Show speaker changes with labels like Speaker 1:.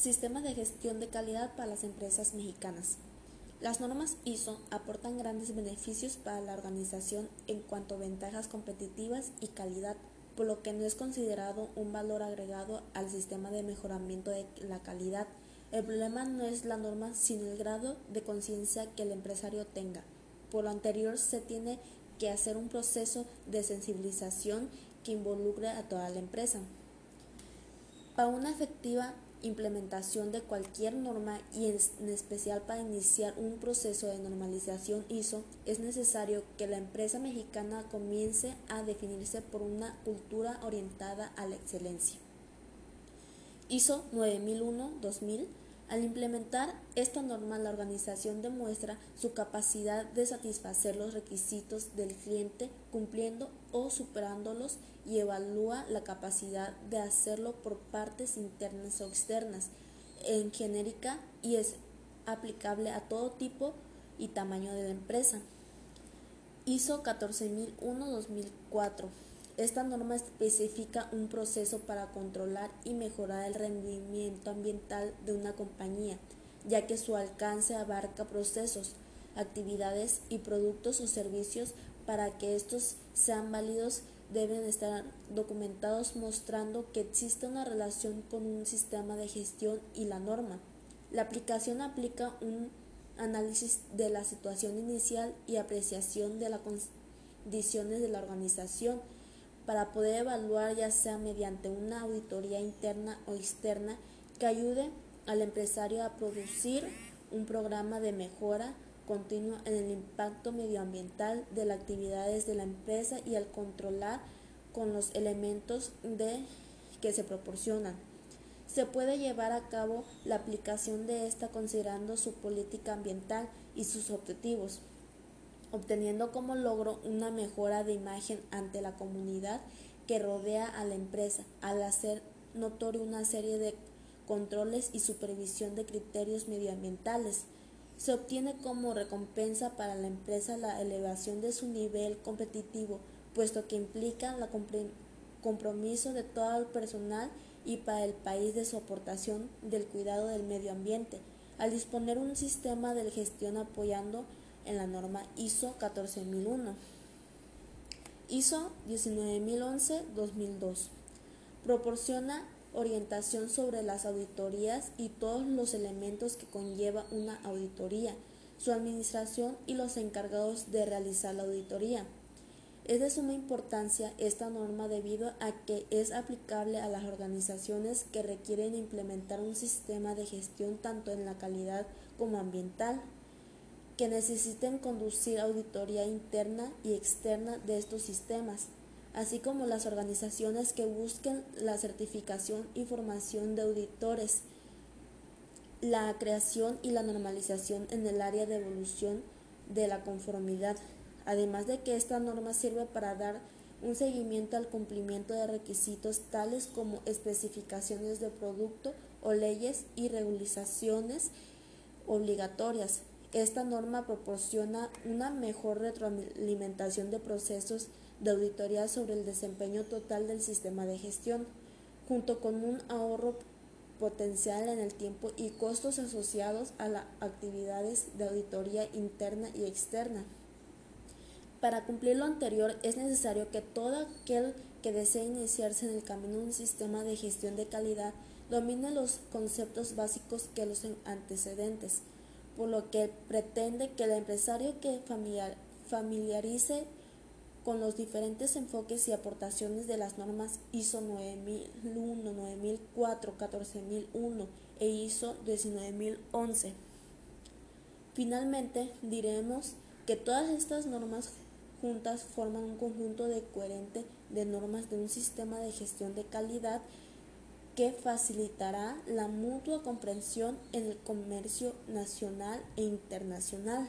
Speaker 1: Sistema de gestión de calidad para las empresas mexicanas. Las normas ISO aportan grandes beneficios para la organización en cuanto a ventajas competitivas y calidad, por lo que no es considerado un valor agregado al sistema de mejoramiento de la calidad. El problema no es la norma, sino el grado de conciencia que el empresario tenga. Por lo anterior, se tiene que hacer un proceso de sensibilización que involucre a toda la empresa. Para una efectiva implementación de cualquier norma y en especial para iniciar un proceso de normalización ISO, es necesario que la empresa mexicana comience a definirse por una cultura orientada a la excelencia. ISO 9001-2000 al implementar esta norma, la organización demuestra su capacidad de satisfacer los requisitos del cliente cumpliendo o superándolos y evalúa la capacidad de hacerlo por partes internas o externas en genérica y es aplicable a todo tipo y tamaño de la empresa. ISO 14001-2004 esta norma especifica un proceso para controlar y mejorar el rendimiento ambiental de una compañía, ya que su alcance abarca procesos, actividades y productos o servicios para que estos sean válidos deben estar documentados mostrando que existe una relación con un sistema de gestión y la norma. La aplicación aplica un análisis de la situación inicial y apreciación de las condiciones de la organización para poder evaluar ya sea mediante una auditoría interna o externa que ayude al empresario a producir un programa de mejora continua en el impacto medioambiental de las actividades de la empresa y al controlar con los elementos de que se proporcionan. Se puede llevar a cabo la aplicación de esta considerando su política ambiental y sus objetivos obteniendo como logro una mejora de imagen ante la comunidad que rodea a la empresa, al hacer notorio una serie de controles y supervisión de criterios medioambientales. Se obtiene como recompensa para la empresa la elevación de su nivel competitivo, puesto que implica el compromiso de todo el personal y para el país de su aportación del cuidado del medio ambiente, al disponer un sistema de gestión apoyando en la norma ISO 14001. ISO 19011-2002. Proporciona orientación sobre las auditorías y todos los elementos que conlleva una auditoría, su administración y los encargados de realizar la auditoría. Es de suma importancia esta norma debido a que es aplicable a las organizaciones que requieren implementar un sistema de gestión tanto en la calidad como ambiental que necesiten conducir auditoría interna y externa de estos sistemas, así como las organizaciones que busquen la certificación y formación de auditores, la creación y la normalización en el área de evolución de la conformidad, además de que esta norma sirve para dar un seguimiento al cumplimiento de requisitos tales como especificaciones de producto o leyes y regularizaciones obligatorias, esta norma proporciona una mejor retroalimentación de procesos de auditoría sobre el desempeño total del sistema de gestión, junto con un ahorro potencial en el tiempo y costos asociados a las actividades de auditoría interna y externa. Para cumplir lo anterior es necesario que todo aquel que desee iniciarse en el camino de un sistema de gestión de calidad domine los conceptos básicos que los antecedentes por lo que pretende que el empresario que familiarice con los diferentes enfoques y aportaciones de las normas ISO 9001, 9004, 14001 e ISO 19011. Finalmente, diremos que todas estas normas juntas forman un conjunto de coherente de normas de un sistema de gestión de calidad que facilitará la mutua comprensión en el comercio nacional e internacional.